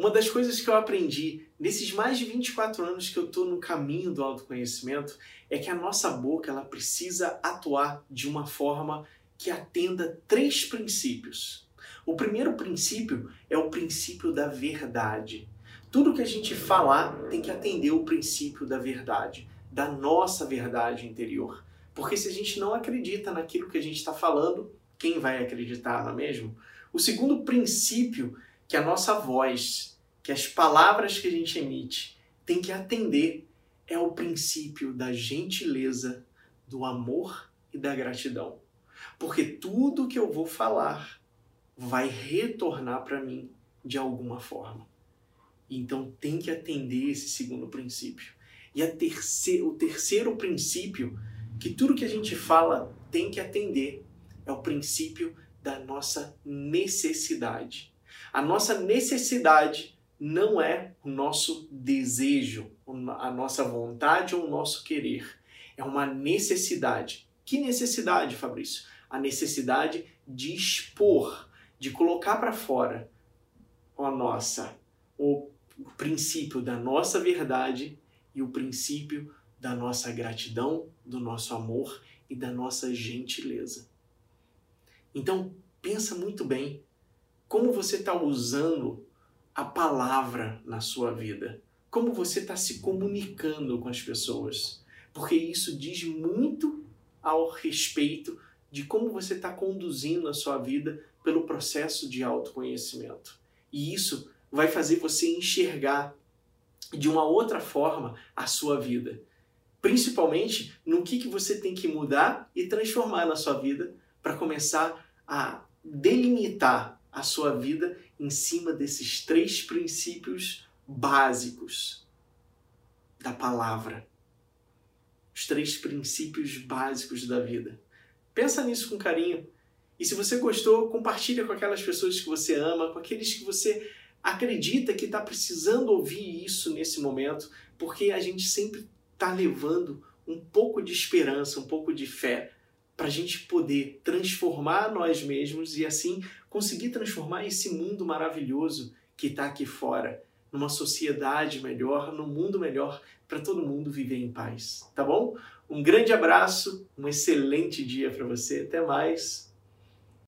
Uma das coisas que eu aprendi nesses mais de 24 anos que eu estou no caminho do autoconhecimento é que a nossa boca ela precisa atuar de uma forma que atenda três princípios. O primeiro princípio é o princípio da verdade. Tudo que a gente falar tem que atender o princípio da verdade, da nossa verdade interior. Porque se a gente não acredita naquilo que a gente está falando, quem vai acreditar, não é mesmo? O segundo princípio que a nossa voz, que as palavras que a gente emite, tem que atender é o princípio da gentileza, do amor e da gratidão. Porque tudo que eu vou falar vai retornar para mim de alguma forma. Então tem que atender esse segundo princípio. E a terceiro, o terceiro princípio, que tudo que a gente fala tem que atender, é o princípio da nossa necessidade. A nossa necessidade não é o nosso desejo, a nossa vontade ou o nosso querer. É uma necessidade. Que necessidade, Fabrício? A necessidade de expor, de colocar para fora a nossa o princípio da nossa verdade e o princípio da nossa gratidão, do nosso amor e da nossa gentileza. Então, pensa muito bem como você está usando a palavra na sua vida, como você está se comunicando com as pessoas, porque isso diz muito ao respeito de como você está conduzindo a sua vida pelo processo de autoconhecimento. E isso vai fazer você enxergar de uma outra forma a sua vida. Principalmente no que, que você tem que mudar e transformar na sua vida para começar a delimitar a sua vida em cima desses três princípios básicos da palavra. Os três princípios básicos da vida. Pensa nisso com carinho. E se você gostou, compartilha com aquelas pessoas que você ama, com aqueles que você acredita que está precisando ouvir isso nesse momento, porque a gente sempre está levando um pouco de esperança, um pouco de fé, para a gente poder transformar nós mesmos e assim conseguir transformar esse mundo maravilhoso que está aqui fora numa sociedade melhor, num mundo melhor para todo mundo viver em paz, tá bom? Um grande abraço, um excelente dia para você, até mais.